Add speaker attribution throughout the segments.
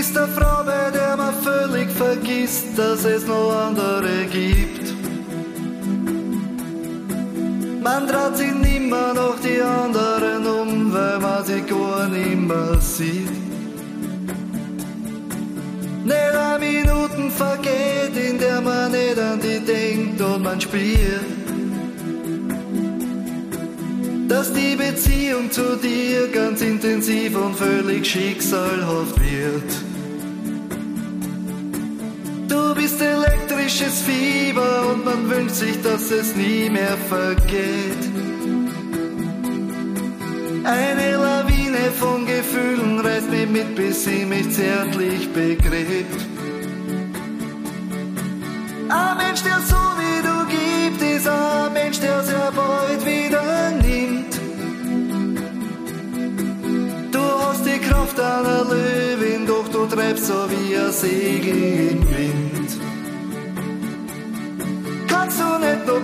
Speaker 1: bist der Frau, bei der man völlig vergisst, dass es noch andere gibt. Man traut sich nimmer noch die anderen um, weil man sie gar nimmer sieht. Nicht eine Minuten vergeht, in der man nicht an die denkt und man spielt. Dass die Beziehung zu dir ganz intensiv und völlig schicksalhaft wird. Elektrisches Fieber und man wünscht sich, dass es nie mehr vergeht. Eine Lawine von Gefühlen reißt mich mit, bis sie mich zärtlich begräbt. Ein Mensch, der so wie du gibt, ist ein Mensch, der sehr bald wieder nimmt. Du hast die Kraft einer Löwin, doch du treibst so wie ein Segel im Wind.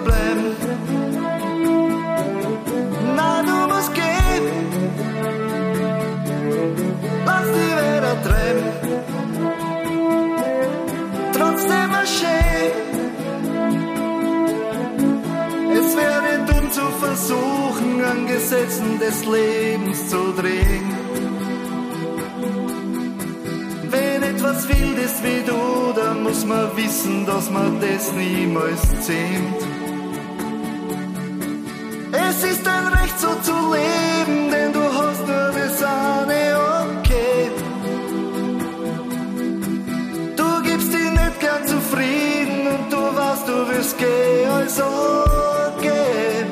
Speaker 1: Bleiben? Nein, du musst gehen. Lass die wieder treiben. Trotzdem. Es wäre dumm zu versuchen, an Gesetzen des Lebens zu drehen. Wenn etwas wild ist wie du, muss man wissen, dass man das niemals zähmt. Es ist ein Recht so zu leben, denn du hast nur das eine okay. Du gibst dich nicht gern zufrieden und du weißt, du wirst gehen, also geh.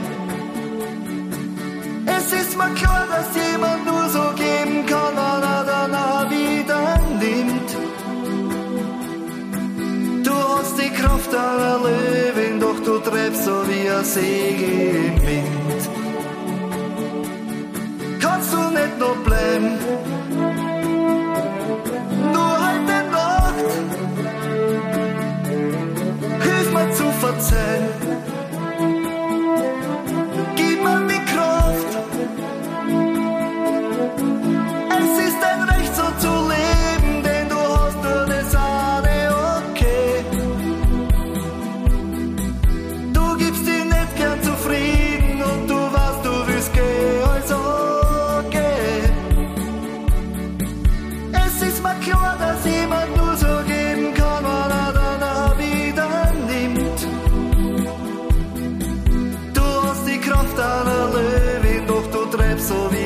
Speaker 1: Es ist mir klar, dass jemand nur Kraft einer Löwin, doch du treibst so wie ein Segel im Wind. Kannst du nicht noch bleiben?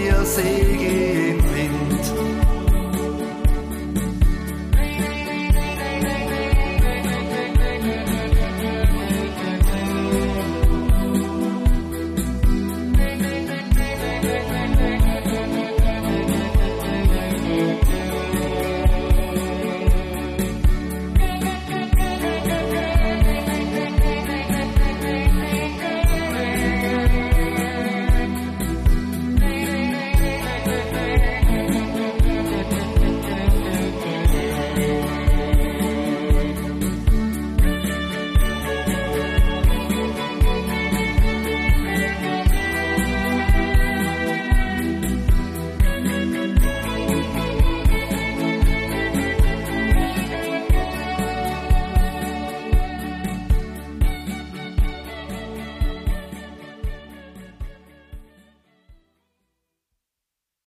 Speaker 1: Wiedersehen im Wind.